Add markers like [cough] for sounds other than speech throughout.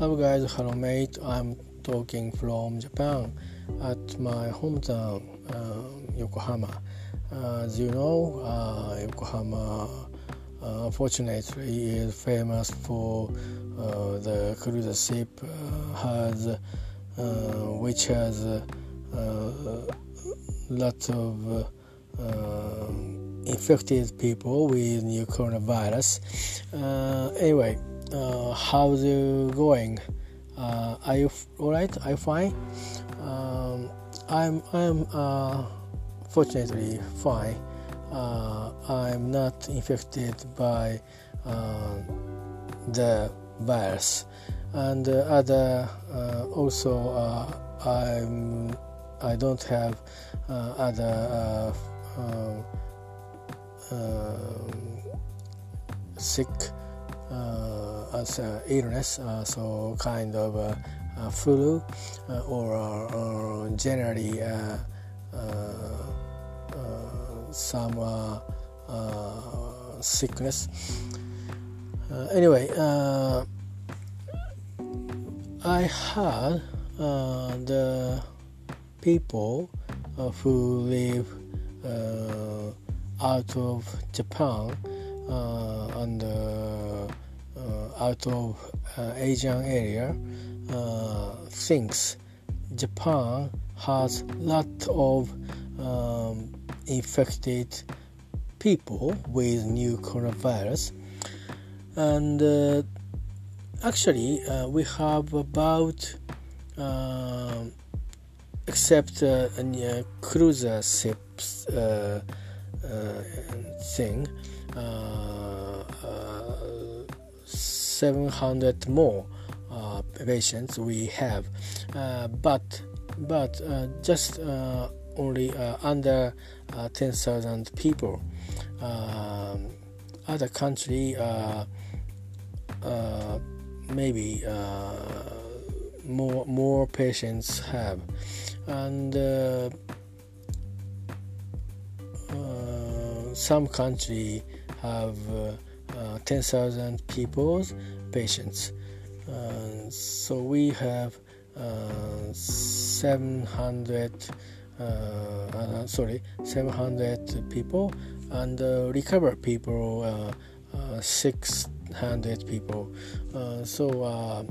Hello guys, hello mate. I'm talking from Japan at my hometown, uh, Yokohama. Uh, as you know, uh, Yokohama uh, fortunately is famous for uh, the cruise ship uh, has which has a lot of infected people with new coronavirus. anyway uh, how's it going? Uh, are you all right? Are you fine? Um, I'm I'm uh, fortunately fine. Uh, I'm not infected by uh, the virus, and other uh, also I'm I don't have other sick uh, as Uh, illness, uh, uh, so kind of uh, uh flu or, or, generally some sickness. anyway, I had the people who live out of Japan uh, and uh, uh, out of Asian area thinks Japan has lot of um, infected people with new coronavirus. And uh, actually uh, we have about uh, except uh, a cruiser ships thing uh, uh, 700 more uh, patients we have, but but just only under 10,000 people. Um, other country maybe more more patients have and uh, uh, some country have uh, uh, 10,000 people, patients. Uh, so we have 700 uh, sorry 700 people and uh, recover people uh, 600 people so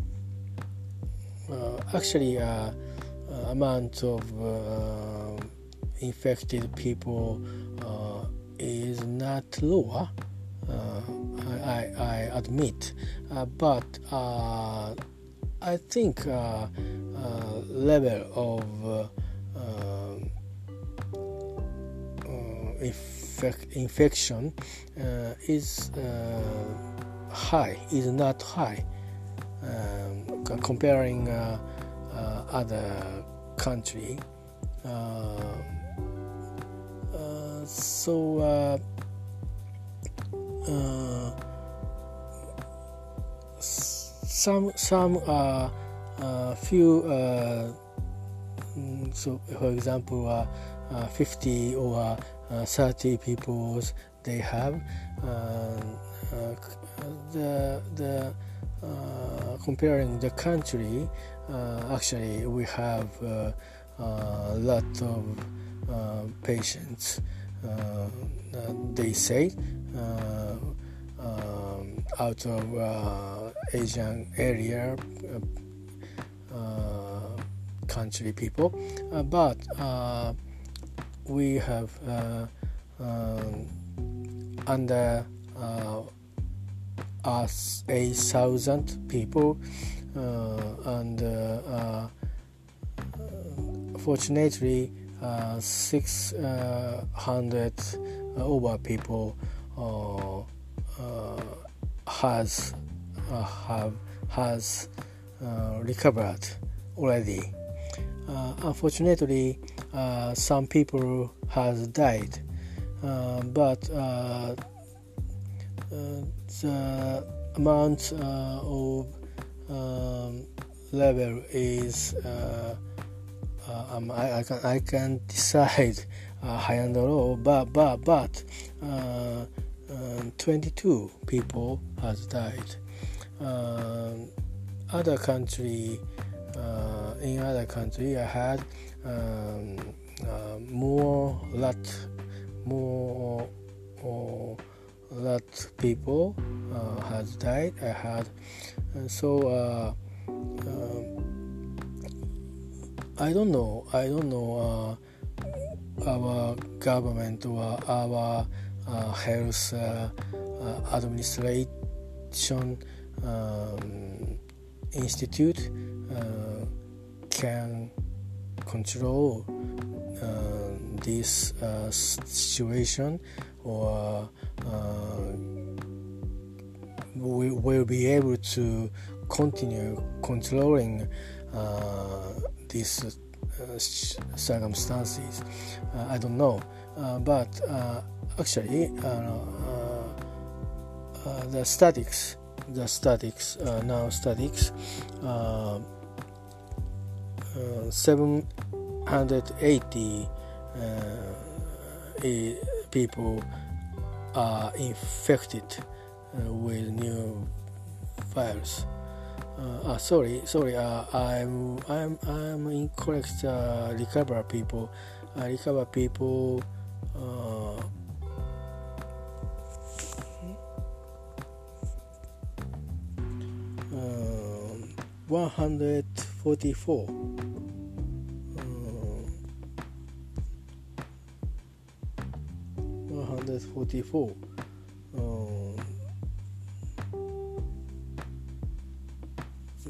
actually amount of infected people not lower. Uh, I, I, admit, uh, but uh, I think level of infec- infection is high, is not high. Um, comparing other country. Uh, so uh, some some uh, uh, few uh, mm, so for example uh, uh, 50 or 30 people they have the the comparing the country actually we have a lot of patients they say uh, um, out of uh, Asian area country people, but we have um, under us a thousand people uh, and uh, uh, fortunately uh, 600 uh, over people uh, has have has recovered already. unfortunately, some people has died, but the amount of um, level is uh, uh, um, I, I, can I can decide [laughs] uh, high and low, but but but uh, uh 22 people has died. Uh, other country uh, in other country I had um, uh, more lot more or lot people uh, has died I had so uh, um, I don't know. I don't know uh, our government or our uh, health administration um, institute uh, can control uh, this uh, situation or we will be able to continue controlling these uh, circumstances. Uh, I don't know, uh, but actually uh, the statics the statics uh, now statics uh, 780 people are infected with new virus. Uh, sorry, sorry. Uh, I'm I'm I'm incorrect. Uh, recover people, recover people 144 144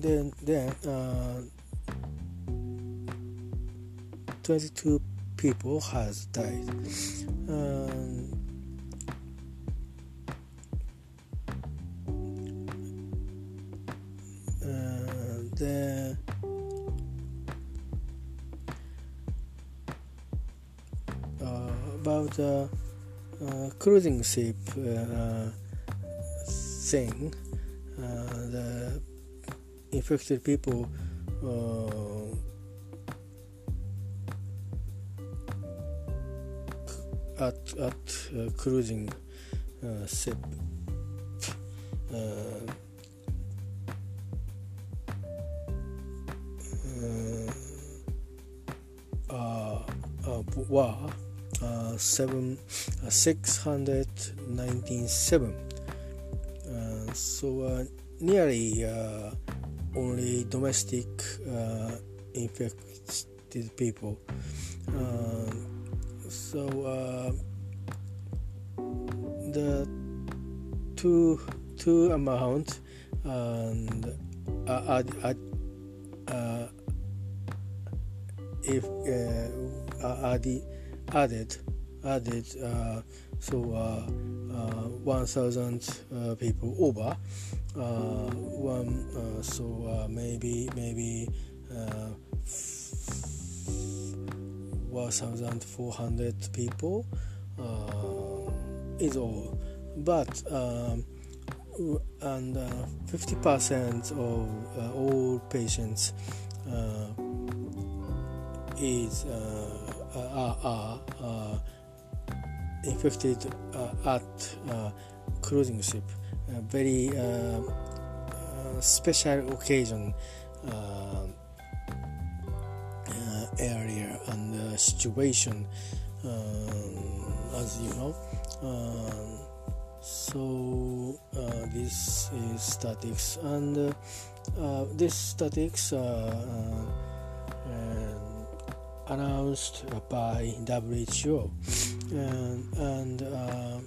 then then uh, 22 people has died. Um, the uh, about the uh, cruising ship uh, thing, infected people at at uh, cruising uh, ship uh, were uh, seven, uh, 697 uh, so uh, nearly uh, only domestic uh, infected people. So the two two amount and uh, uh, uh, if added added added uh, so uh, uh, 1000 people over Uh, one uh, so uh, maybe maybe 1400 people is all but um, and uh, 50% of uh, all patients uh, is are, are infected at cruising ship. Very special occasion area and situation as you know. So uh, this is statics and uh, this statics uh, announced by WHO and, and uh,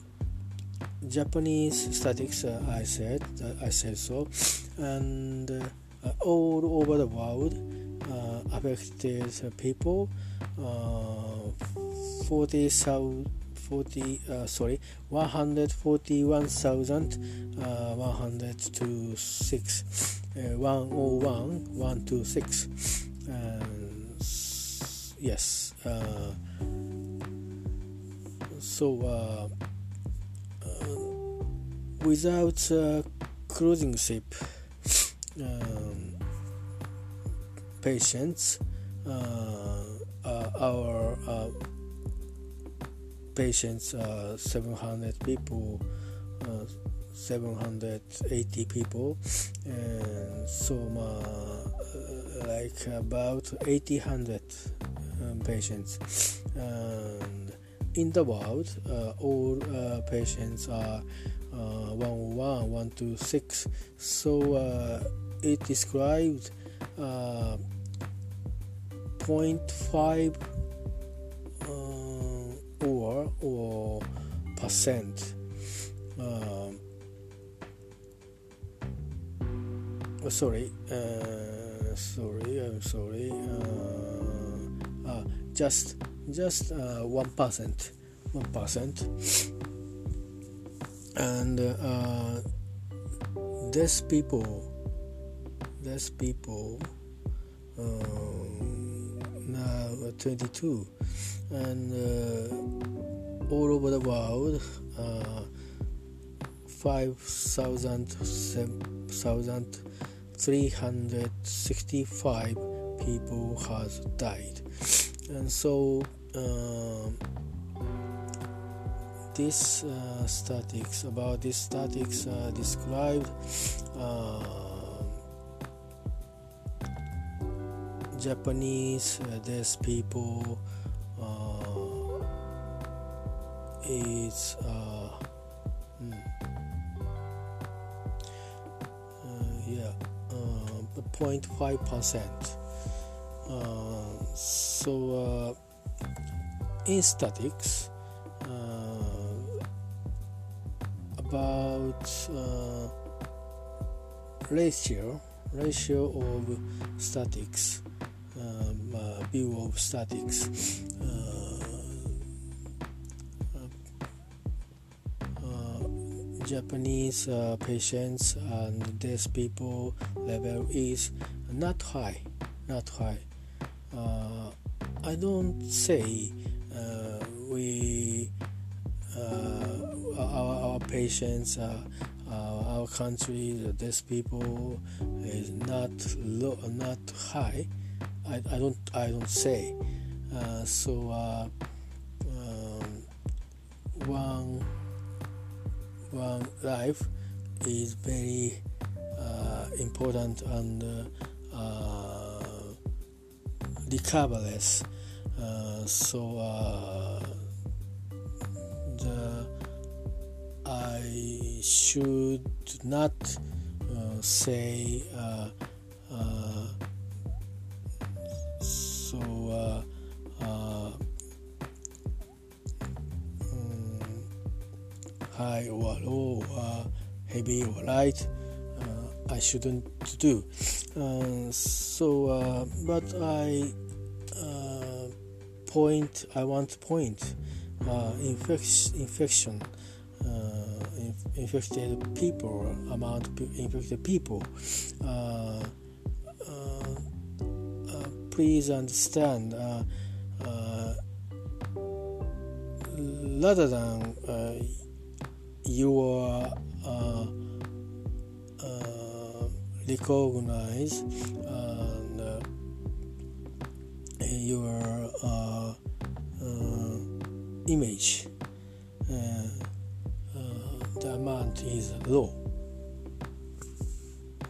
Japanese statics uh, I said I said so. And uh, all over the world uh, affected people uh, 40 40 uh, sorry 141,126 uh, 101 126 yes uh, so uh, uh, without cruising ship um, patients our patients 700 people uh, 780 people and so uh, like about 800 um, patients. And in the world uh, all uh, patients are uh, 101 126 so uh, it describes uh, 0.5 uh, or or percent. Um, oh, sorry uh, sorry I'm sorry uh, uh, just just uh, one percent one percent and uh, these people these people um, now 22 and uh, all over the world uh, 5,365 people has died. And so um, this uh, statics about this statics uh, described uh, Japanese uh, these people uh, is uh, hmm, yeah 0.5 percent. So in statics about uh, ratio ratio of statics um, uh, view of statics uh, uh, Japanese uh, patients and these people level is not high not high. I don't say we our, our patients, uh, uh, our country, these people is not low, not high. I, I don't I don't say. Uh, so uh, um, one one life is very uh, important and recoverless. so I should not uh, say uh, uh, so uh, uh, high or low, uh, heavy or light. I shouldn't do. so, but I point. I want to point infection infection infected people, amount infected people. Uh, uh, uh please understand, uh, uh, rather than your recognize and your image the amount is low.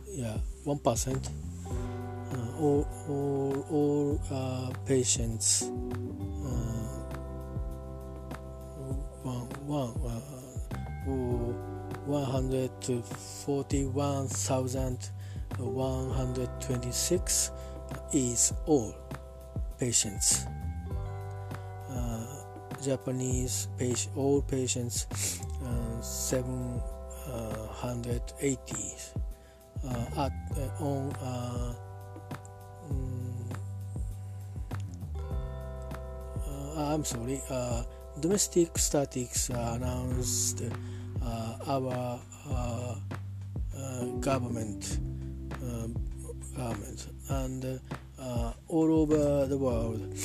Yeah, one percent. Uh, all all, all uh, patients. Uh, one uh, one hundred forty one thousand one hundred twenty six is all patients. Uh, Japanese patient. all patients uh, seven uh, 180 uh, at uh, on mm, I'm sorry, uh, domestic statics announced uh, our uh, government, government, and all over the world,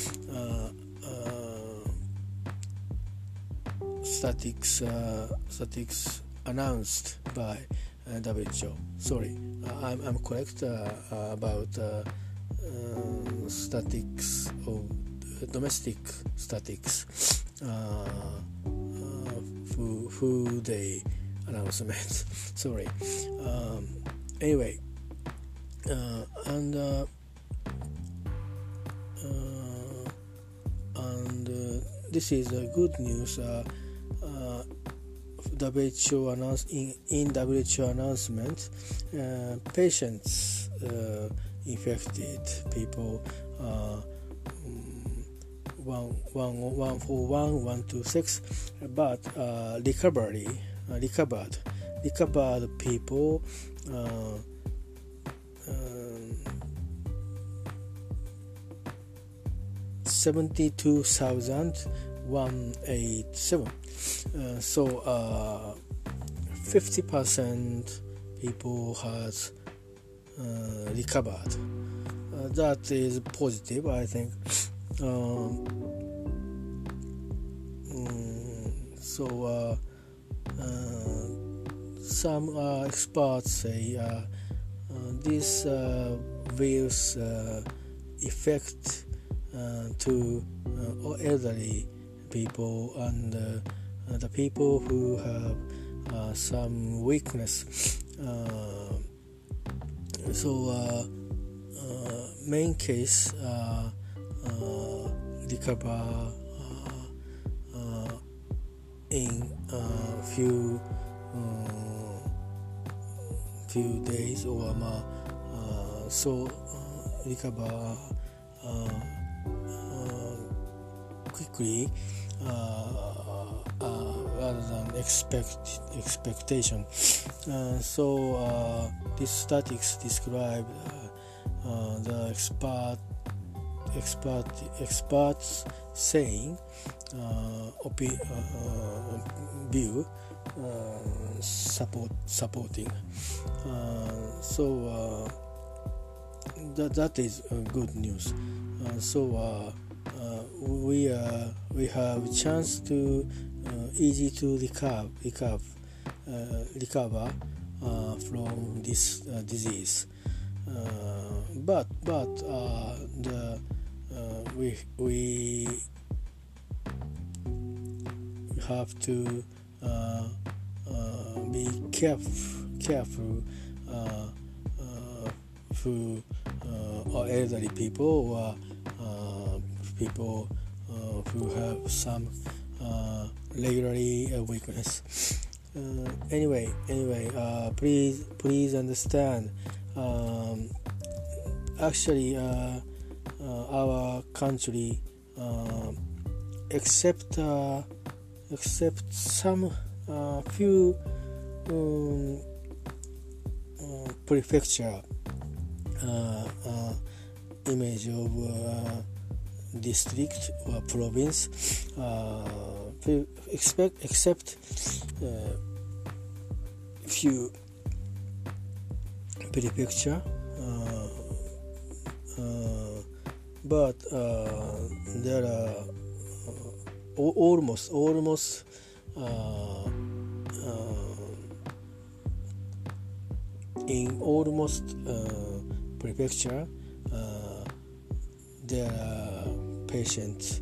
statics, statics announced by uh, WHO. Sorry, uh, I'm, I'm correct uh, about uh, uh, statics of domestic statics who, who they announcement. [laughs] Sorry. Um, anyway, uh, and uh, uh, and this is good news. Uh, uh, WHO announce in, in WHO announcement, patients infected people one, one, one for one, one to six, but uh, recovery, uh, recovered, recovered people. Uh, um, 72,187 uh, so uh, 50% people has uh, recovered. Uh, that is positive I think. Um, mm, so uh, some experts say this virus effect to elderly people and Uh, the people who have uh, some weakness. Uh, so main case uh, uh, recover uh, in a few mm, few days or so recover quickly rather than expect expectation. [sniffs] Uh, so uh, this statics describe uh, the expert expert experts saying uh, opi- uh, view uh, support supporting uh, so uh, that that is good news so we we have chance to easy to recover recover recover from this disease. But but the uh, we we have to uh, uh, be careful careful uh, uh, for uh, elderly people or people who have some regularly a weakness. anyway, anyway, please please understand. Um, actually uh, our country uh, except uh, except some few um, prefecture image of district or province uh, expect except uh, few prefecture uh, but uh, there are uh, almost almost uh, in almost prefecture there are patients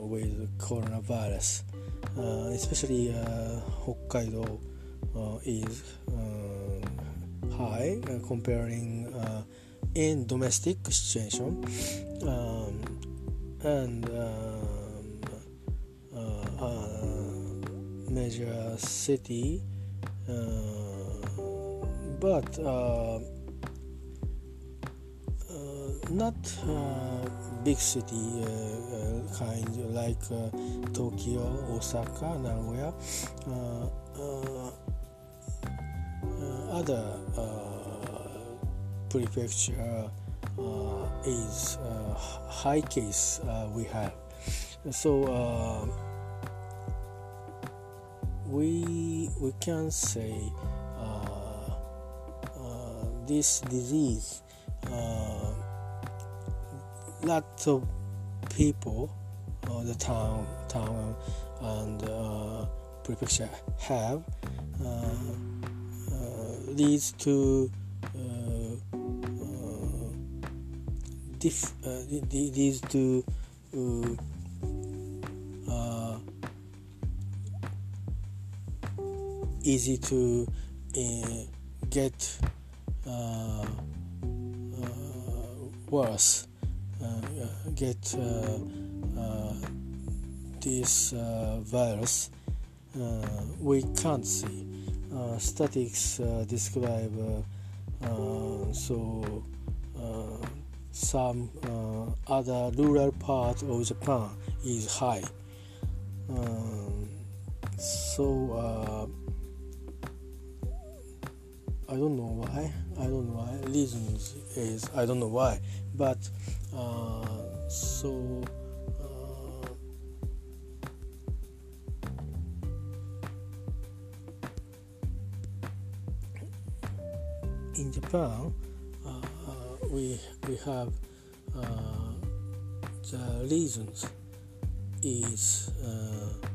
with coronavirus. Especially Hokkaido is high comparing in domestic situation. Um, and um, uh, uh, major city uh, but uh, uh, not uh, big city uh, uh, kind like uh, Tokyo, Osaka, Nagoya other prefecture uh, is uh, high case uh, we have. So we we can say this disease lots of people uh, the town town and uh, prefecture have uh, leads to uh, these uh, uh, easy to uh, get uh, uh, worse, get uh, uh, this uh, virus. we can't see. statics describe so some uh, other rural part of Japan is high. Um, so uh, I don't know why. I don't know why. Reasons is I don't know why, but uh, so. Uh, in Japan, we we have uh, the reasons is uh,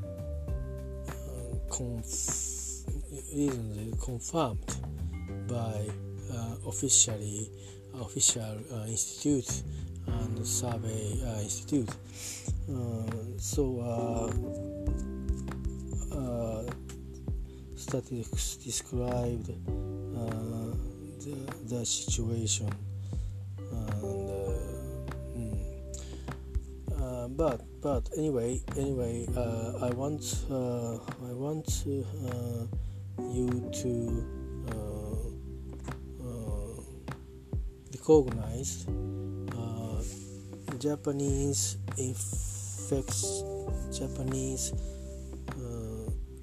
conf- reasons confirmed by uh, officially official uh, and survey uh, institute. Uh, so statistics described the, the situation but but anyway anyway uh, I want uh, I want uh, you to uh, uh, recognize uh, Japanese infects Japanese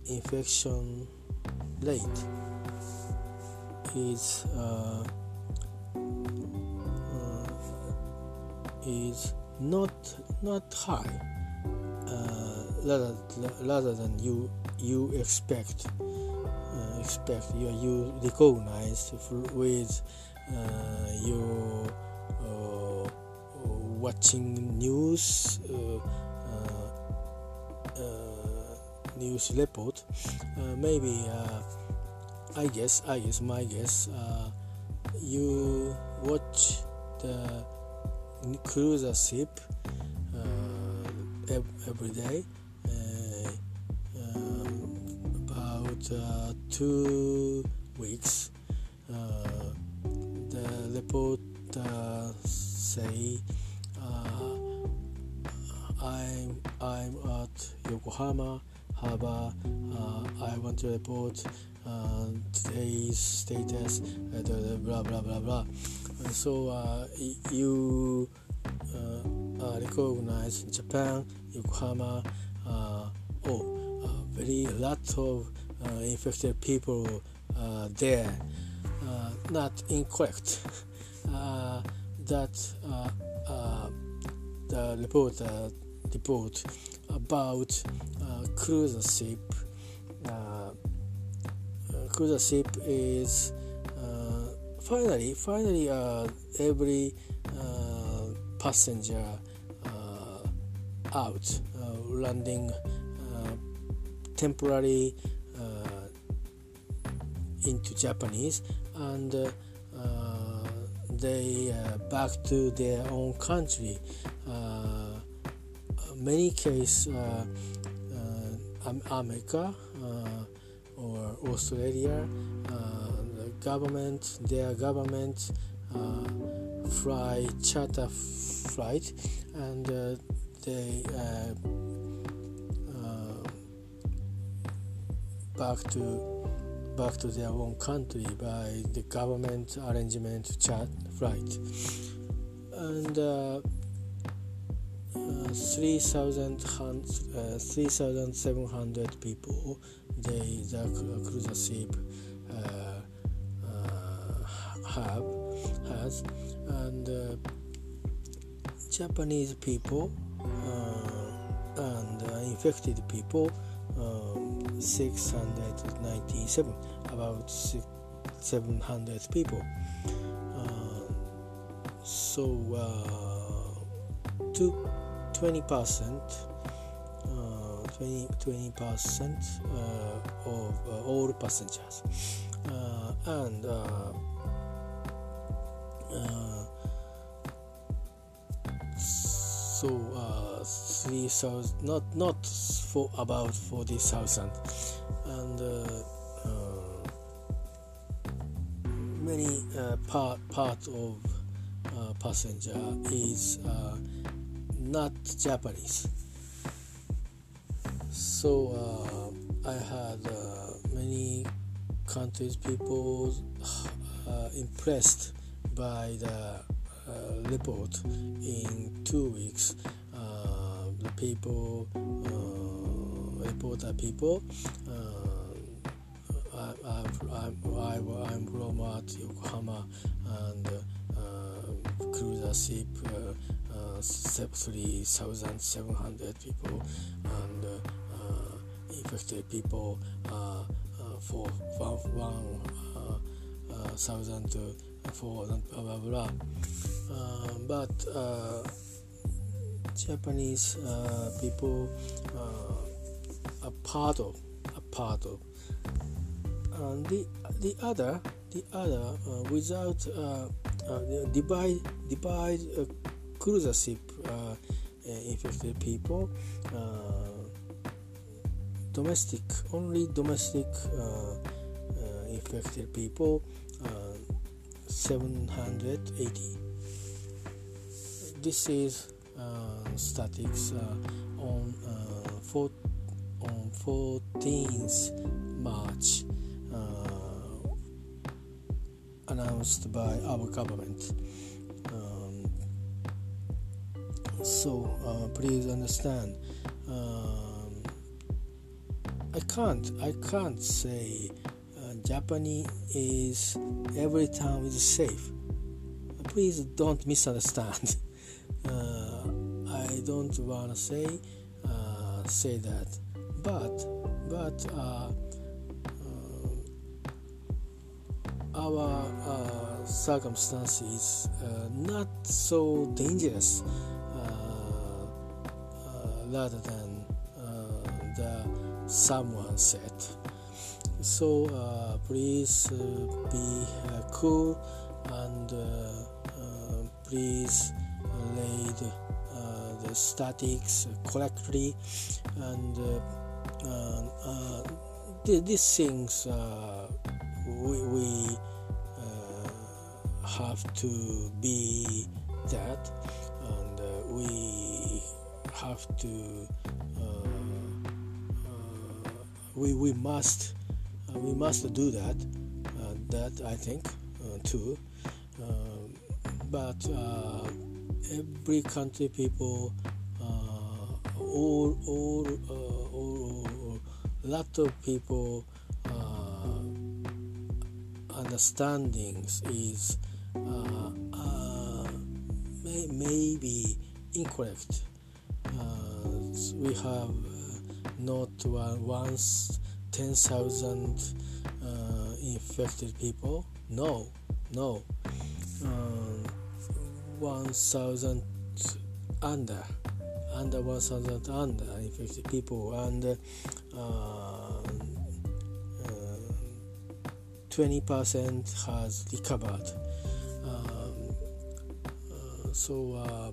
infection rate is is not not high uh, rather, rather than you you expect uh, expect you you recognize with uh, your uh, watching news uh, uh, news report maybe I guess I guess my guess you watch the cruiser ship uh, every day uh, about uh, two weeks the report say I'm I'm at Yokohama Harbor. Uh, I want to report uh, today's status. Uh, blah blah blah blah so uh, you uh, recognize Japan, Yokohama, oh, very lot of infected people there. not incorrect. [laughs] that the report report about cruise ship. cruise ship is finally, finally, uh, every uh, passenger uh, out, uh, landing uh, temporarily uh, into Japanese, and they back to their own country. Many cases, America or Australia the government, their government uh, fly charter flight, and uh, they uh, uh, back to back to their own country by the government arrangement chat flight, and. Uh, uh, 3,700 uh, people they the cruiser ship have has and uh, Japanese people uh, and uh, infected people um, 697 about 700 people. Uh, so uh, to 20 percent uh, 20 percent of all passengers. And uh, so uh, three thousand not not for about forty thousand. And uh, many uh, part part of uh, passenger is uh, not Japanese. So uh, I had uh, many countries people uh, impressed by the report in two weeks. the people, report reporter people. I, I, I, I'm from Yokohama and cruiser ship uh, uh, 3,700 people and uh, infected people for one thousand for blah blah blah. but Japanese people are part of a part of and the the other the other uh, without uh, uh, divide divide cruiser ship uh, eh, infected people uh, domestic only domestic uh, infected people 780 this is uh, statics uh, on uh, four, on 14th March announced by our government. So uh, please understand. Um, I can't. I can't say uh, Japanese is every time is safe. Please don't misunderstand. [laughs] uh, I don't want to say uh, say that, but but uh, our uh, circumstances uh, not so dangerous rather than uh, the someone said. So uh, please uh, be uh, cool and uh, please lay the statics correctly and these things we, we uh, have to be that and uh, we have to uh, uh we, we must uh, we must do that that I think too but every country people all all, all, all lot of people understandings is uh, uh, may, maybe incorrect. Uh, we have not once 10,000 infected people. No, no. 1,000 under under 1000 under infected people and uh, 20% has recovered. Um, uh, so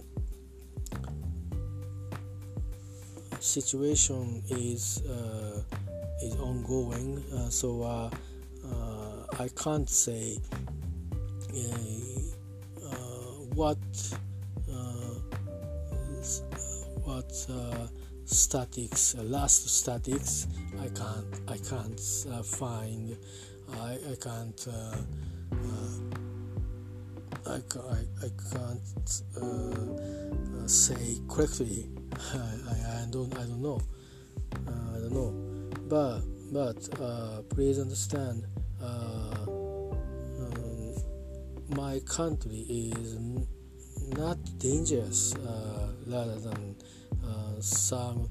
situation is uh, is ongoing. Uh, so uh, uh, I can't say what what statics last statics I can't I can't find I, I can't uh, uh, I, I, I can't uh, uh say correctly I, I, don't I don't know. Uh, I don't know. But but uh, please understand um, my country is not dangerous rather than some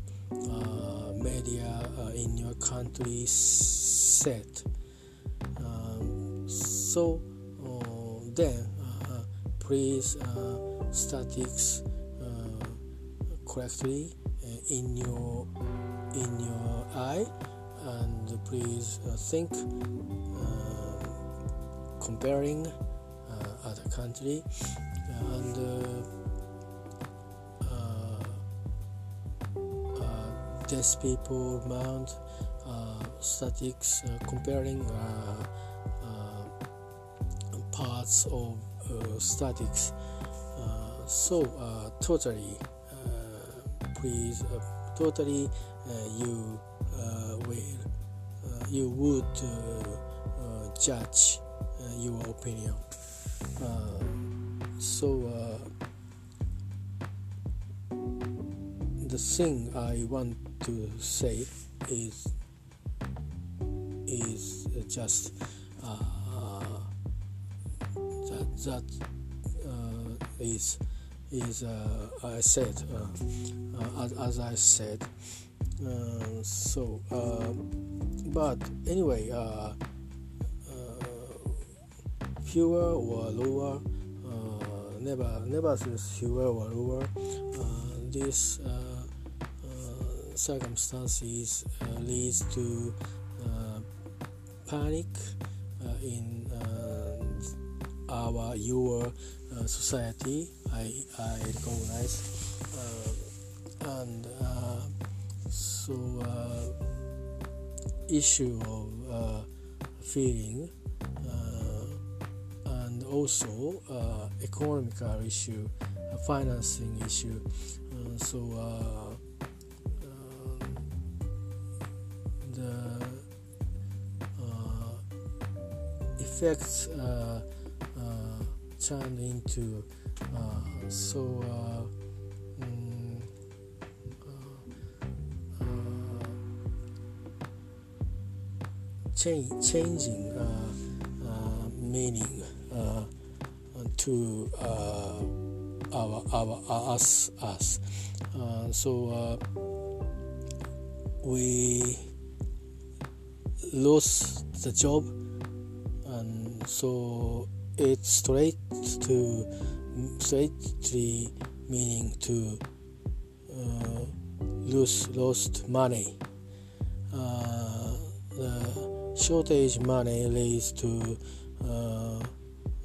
media in your country said. So uh, then uh, please uh, statics correctly uh, in your in your eye and please uh, think uh, comparing other country and deaf people mount uh, statics uh, comparing uh, parts of statics. so totally, please, uh, totally, uh, you uh, will, you would judge your opinion. so the thing I want to say is is just uh, that that uh, is is uh, I said uh, uh, as, as I said uh, so but anyway fewer or lower never never fewer or lower this circumstances uh, leads to uh, panic uh, in our your society. I I recognize and so issue of feeling and also uh, economical issue, uh, financing issue. Uh, so effects uh, uh, turned into uh, so changing meaning to our, our us us. Uh, so uh, we lost the job and so it's straight to straightly meaning to uh, lose lost money. Uh, the shortage money leads to uh,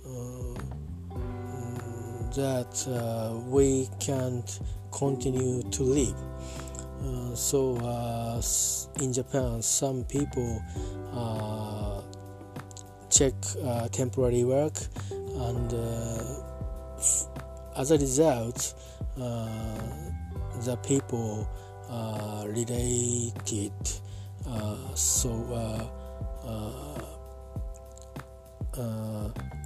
uh that uh, we can't continue to live. Uh, so in Japan, some people check temporary work and as a result uh, the people related so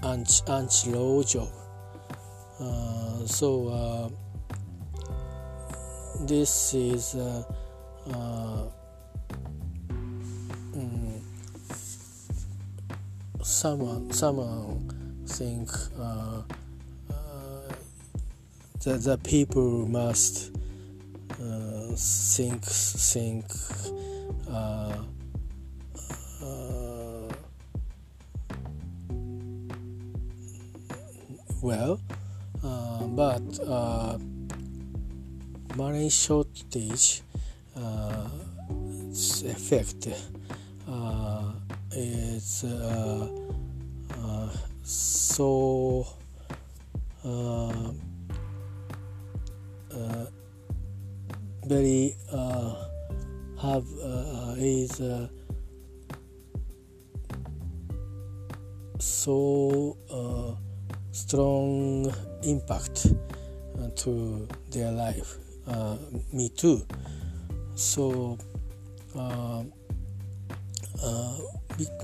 anti anti job so this is uh, uh, someone someone think uh, uh, that the people must uh, think think uh, uh, well uh, but money shortage effect is uh, uh, so uh, very have is so strong impact to their life. me too. So. Uh,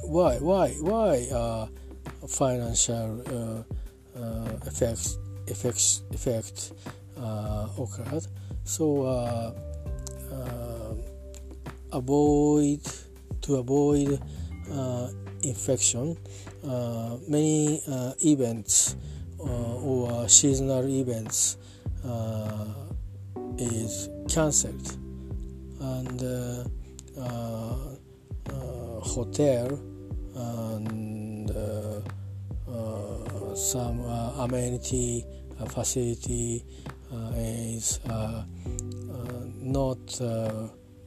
why why why uh, financial uh, uh, effects effects effect uh, occurred. So uh, uh, avoid to avoid infection many events or seasonal events is cancelled. And hotel and uh, uh, some uh, amenity facility Uh, is uh, uh, not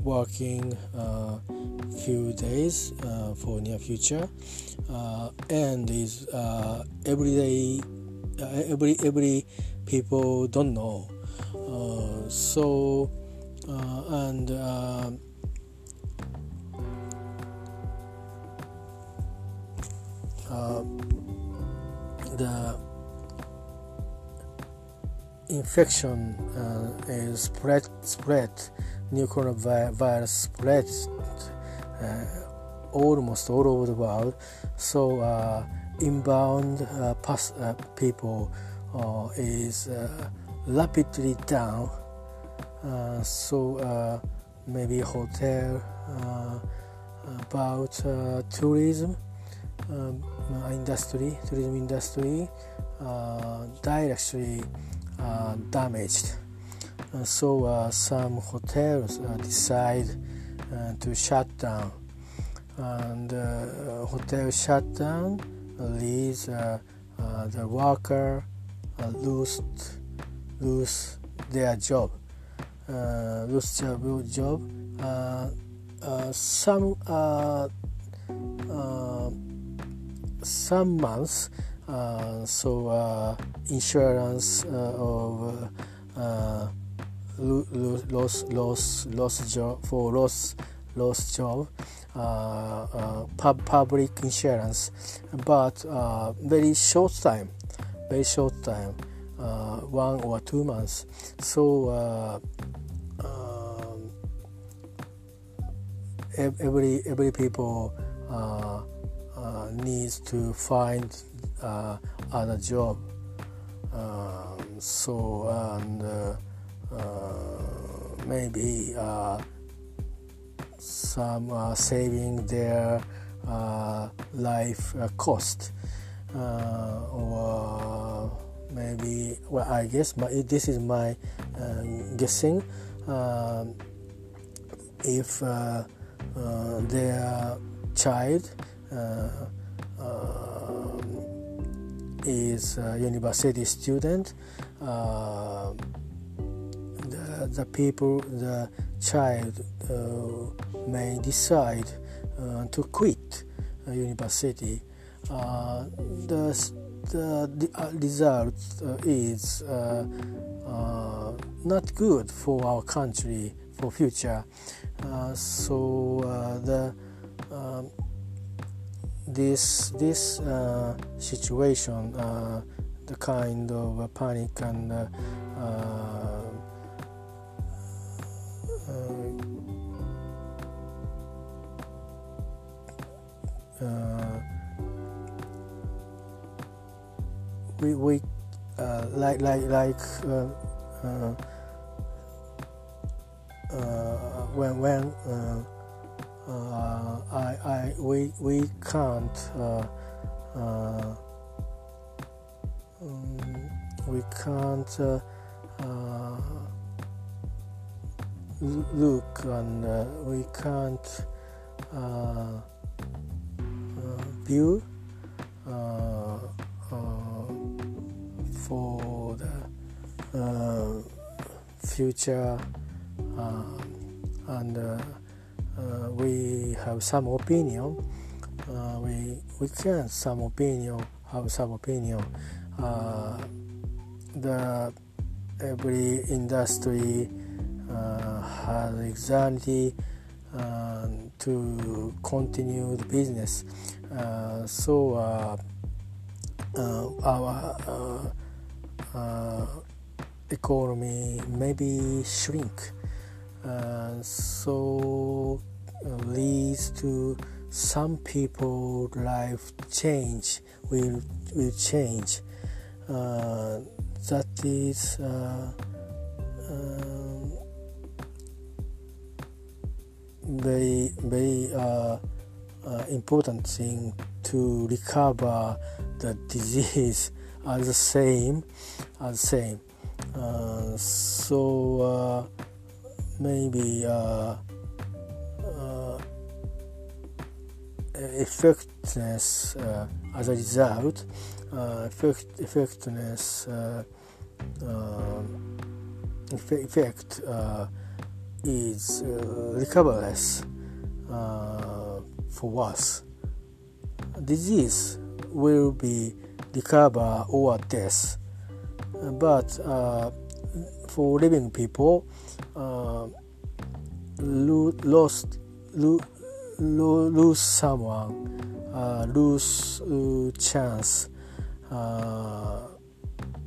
working few days for near future and is everyday every every people don't know. So and the infection uh, is spread spread new coronavirus spread uh, almost all over the world. So uh, inbound uh, pass, uh, people uh, is rapidly down. So maybe hotel about tourism um, industry tourism industry directly Uh, damaged. Uh, so uh, some hotels uh, decide uh, to shut down, and hotel shut down leaves the worker lose lose their job, lose their job. some some months uh, so uh, insurance uh, of loss loss loss job for loss loss job pub, public insurance. But very short time very short time one or two months. So um, every every people uh, uh, needs to find uh, other job. Um, so and uh, uh, maybe some saving their life cost or maybe well I guess my, this is my uh, guessing um, if uh, uh, their child is a university student, uh, the, the people, the child uh, may decide uh, to quit university. Uh, the, the, uh, result uh, is not good for our country for future. so the um, this this uh, situation, uh, the kind of uh, panic and uh, uh, we we like like like when when uh, I, I, we, we can't uh, uh, um, we can't uh, uh, look and uh, we can't view for the future and uh, we have some opinion. Uh, we we can some opinion have some opinion. Uh, the every industry has exactly to continue the business. so our economy maybe shrink. Uh, so leads to some people life change will will change. Uh, that is uh, um, very very uh, uh, important thing to recover the disease [laughs] as the same as same. Uh, so uh, maybe effectiveness uh, as a result, uh, effect, effectiveness uh, effect is recoverless for us. Disease will be recover or death, but for living people, uh, lost lose someone, uh, lose uh, chance uh,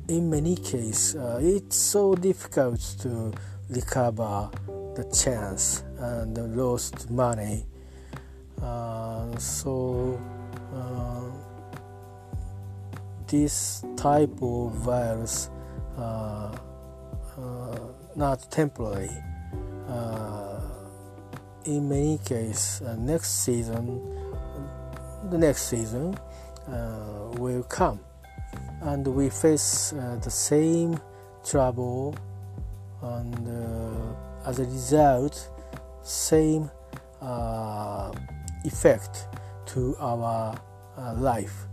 in many cases uh, it's so difficult to recover the chance and the lost money. Uh, so uh, this type of virus uh, uh, not temporary in many cases next season the next season will come. And we face uh, the same trouble and uh, as a result same uh, effect to our uh, life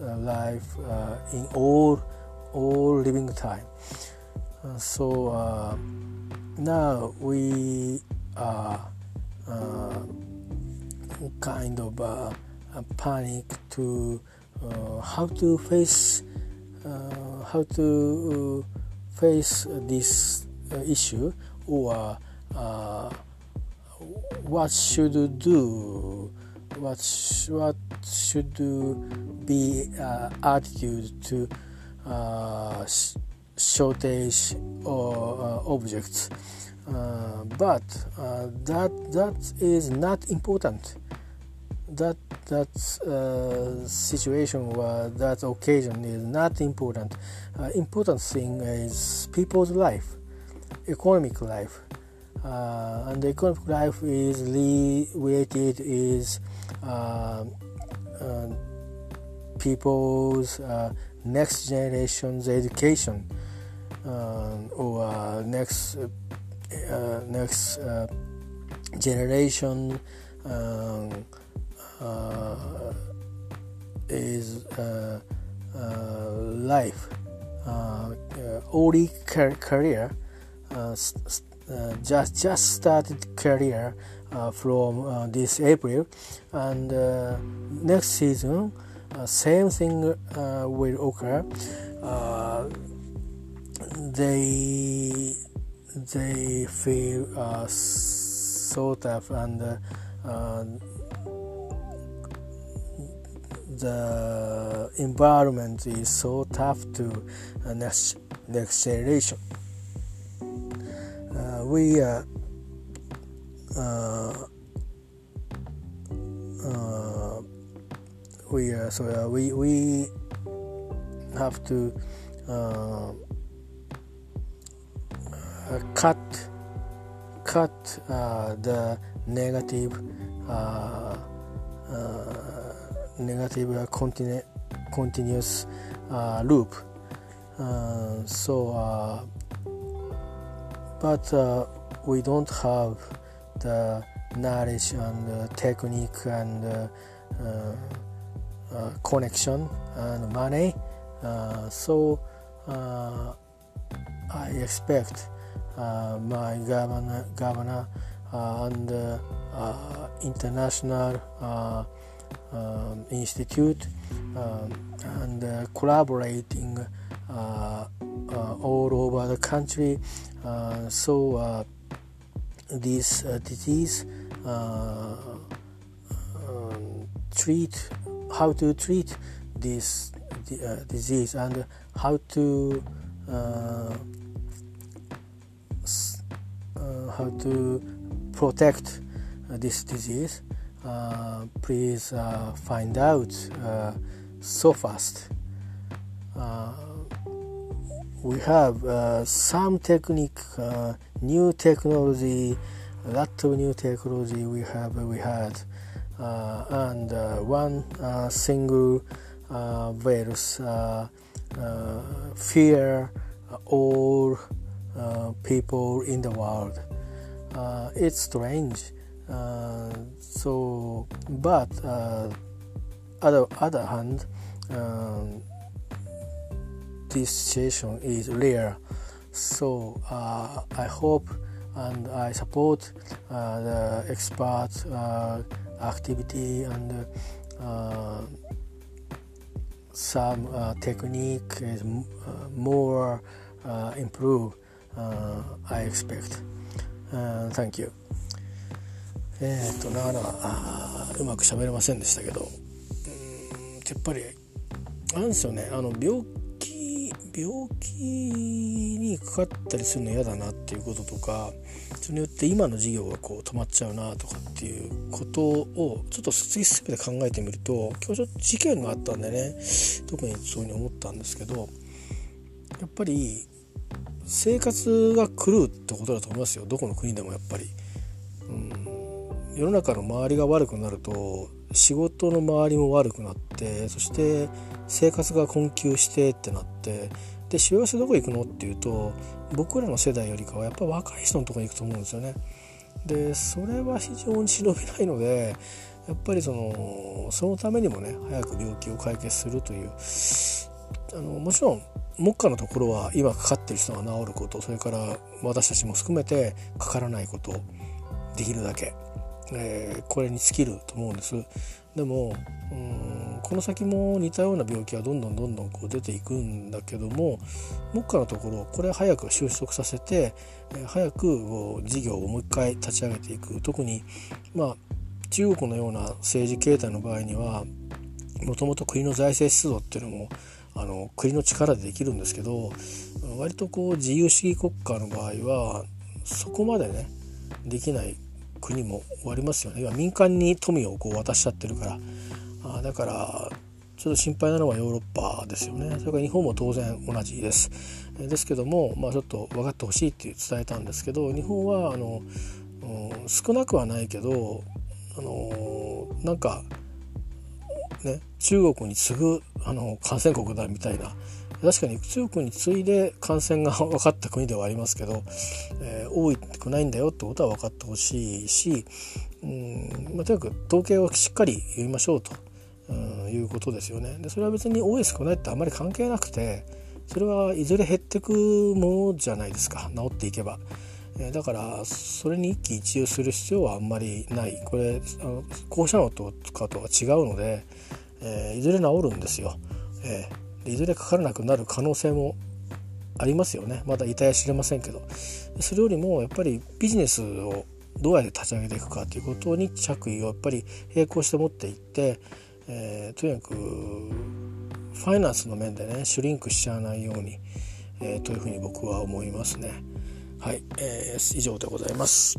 uh, life uh, in all all living time. So now we are kind of panic to uh, how to face uh, how to uh, face this issue or what should do? What sh- what should be uh, attitude to uh, sh- shortage or uh, objects but that that is not important that that uh, situation or that occasion is not important. Uh, important thing is people's life, economic life, uh, and the economic life is related is uh, uh, people's uh, next generation's education or next Uh, next uh, generation. Um, uh, is uh, uh, life uh, early career just just started career from this April and next season same thing will occur they they feel uh, so tough and uh, the environment is so tough to uh, next next generation. Uh, we uh, uh, uh we so we we have to Uh, cut cut uh, the negative uh, negative continu- continuous uh, loop. Uh, so, uh, but we don't have the knowledge and technique and connection and money. so I expect uh, my governor, governor uh, and uh, international um, institute um, and uh, collaborating uh, uh, all over the country. so this disease um, treat how to treat this disease and how to uh, how to protect uh, this disease uh, please uh, find out uh, so fast. Uh, we have uh, some technique, new technology, a lot of new technology we have we had, and one single virus fear all people in the world. Uh, it's strange uh, so, but uh, other other hand, um, this situation is rare. So uh, I hope and I support uh, the expert uh, activity and some technique is more improve. I expect. Thank you. えー、っとなかなかうまく喋れませんでしたけどうんやっぱりあれですよねあの病気病気にかかったりするの嫌だなっていうこととかそれによって今の授業がこう止まっちゃうなとかっていうことをちょっと突き進めて考えてみると今日ちょっと事件があったんでね特にそういうふうに思ったんですけどやっぱり生活が狂うってことだと思いますよどこの国でもやっぱり。うん世の中の周りが悪くなると仕事の周りも悪くなってそして生活が困窮してってなってで幸せどこ行くのっていうと僕らの世代よりかはやっぱ若い人のとこに行くと思うんですよね。でそれは非常に忍びないのでやっぱりそのそのためにもね早く病気を解決するというあのもちろん目下のところは今かかってる人が治ることそれから私たちも含めてかからないことできるだけ。えー、これに尽きると思うんです。でもうんこの先も似たような病気はどんどんどんどんこう出ていくんだけども目下のところこれ早く収束させて、えー、早く事業をもう一回立ち上げていく。特にまあ中国のような政治形態の場合にはもともと国の財政出動っていうのもあの国の力でできるんですけど割とこう自由主義国家の場合はそこまでねできない国もありますよね。今民間に富をこう渡しちゃってるから。あだからちょっと心配なのはヨーロッパですよね。それから日本も当然同じです。ですけども、まあ、ちょっと分かってほしいって伝えたんですけど日本はあの、少なくはないけどあのなんかね中国に次ぐあの感染国だみたいな確かに中国に次いで感染が分かった国ではありますけど、えー、多くないんだよってことは分かってほしいし、うんまあ、とにかく統計をしっかり読みましょうと、うん、いうことですよね。でそれは別に多い少ないってあんまり関係なくてそれはいずれ減ってくものじゃないですか治っていけば。だからそれに一喜一憂する必要はあんまりないこれあの放射能とかとは違うので、えー、いずれ治るんですよ。えーいずれかからなくなる可能性もありますよねまだいたや知れませんけどそれよりもやっぱりビジネスをどうやって立ち上げていくかということに着衣をやっぱり並行して持っていって、えー、とにかくファイナンスの面でねシュリンクしちゃわないように、えー、というふうに僕は思いますね。はい、えー、以上でございます。